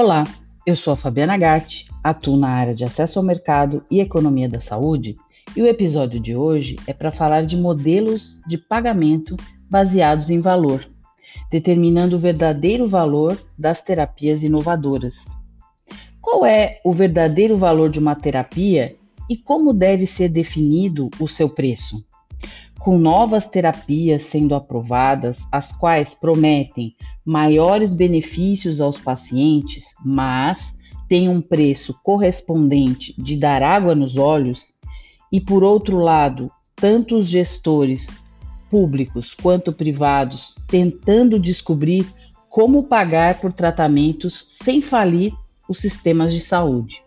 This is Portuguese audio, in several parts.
Olá, eu sou a Fabiana Gatti, atuo na área de acesso ao mercado e economia da saúde, e o episódio de hoje é para falar de modelos de pagamento baseados em valor, determinando o verdadeiro valor das terapias inovadoras. Qual é o verdadeiro valor de uma terapia e como deve ser definido o seu preço? Com novas terapias sendo aprovadas, as quais prometem maiores benefícios aos pacientes, mas têm um preço correspondente de dar água nos olhos, e por outro lado, tanto os gestores públicos quanto privados tentando descobrir como pagar por tratamentos sem falir os sistemas de saúde.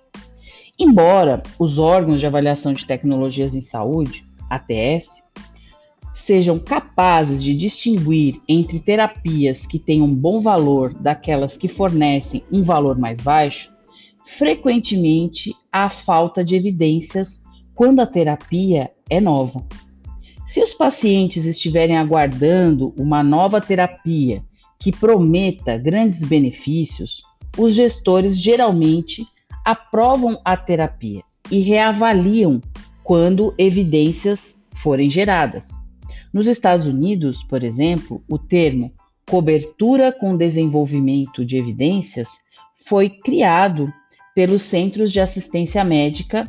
Embora os órgãos de avaliação de tecnologias em saúde, ATS, sejam capazes de distinguir entre terapias que têm um bom valor daquelas que fornecem um valor mais baixo, frequentemente há falta de evidências quando a terapia é nova. Se os pacientes estiverem aguardando uma nova terapia que prometa grandes benefícios, os gestores geralmente aprovam a terapia e reavaliam quando evidências forem geradas. Nos Estados Unidos, por exemplo, o termo cobertura com desenvolvimento de evidências foi criado pelos Centros de Assistência Médica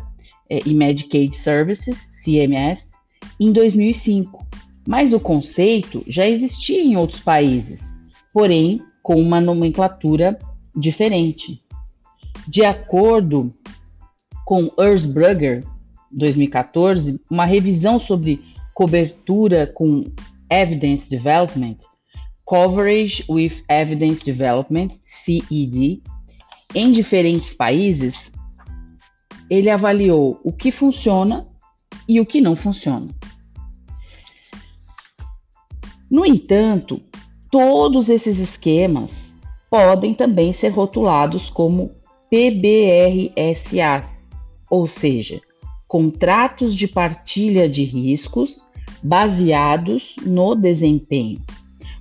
eh, e Medicaid Services, CMS, em 2005. Mas o conceito já existia em outros países, porém com uma nomenclatura diferente. De acordo com Erzberger, 2014, uma revisão sobre cobertura com Evidence Development, Coverage with Evidence Development, CED, em diferentes países, ele avaliou o que funciona e o que não funciona. No entanto, todos esses esquemas podem também ser rotulados como PBRSAs, ou seja, contratos de partilha de riscos baseados no desempenho,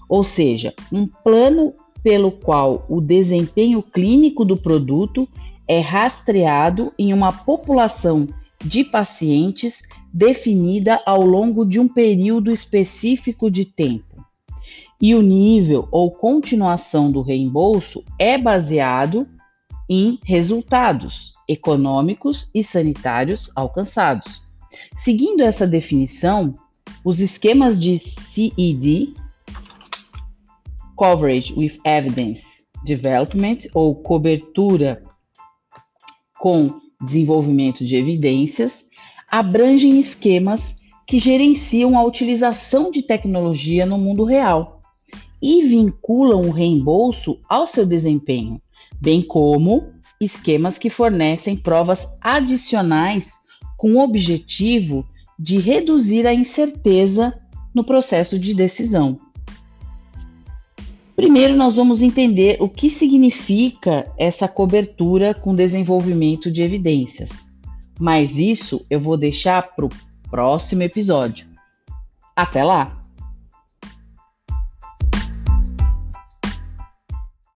ou seja, um plano pelo qual o desempenho clínico do produto é rastreado em uma população de pacientes definida ao longo de um período específico de tempo. E o nível ou continuação do reembolso é baseado em resultados econômicos e sanitários alcançados. Seguindo essa definição, os esquemas de CED, Coverage with Evidence Development, ou cobertura com desenvolvimento de evidências, abrangem esquemas que gerenciam a utilização de tecnologia no mundo real e vinculam o reembolso ao seu desempenho, bem como esquemas que fornecem provas adicionais com o objetivo de reduzir a incerteza no processo de decisão. Primeiro, nós vamos entender o que significa essa cobertura com desenvolvimento de evidências, mas isso eu vou deixar para o próximo episódio. Até lá!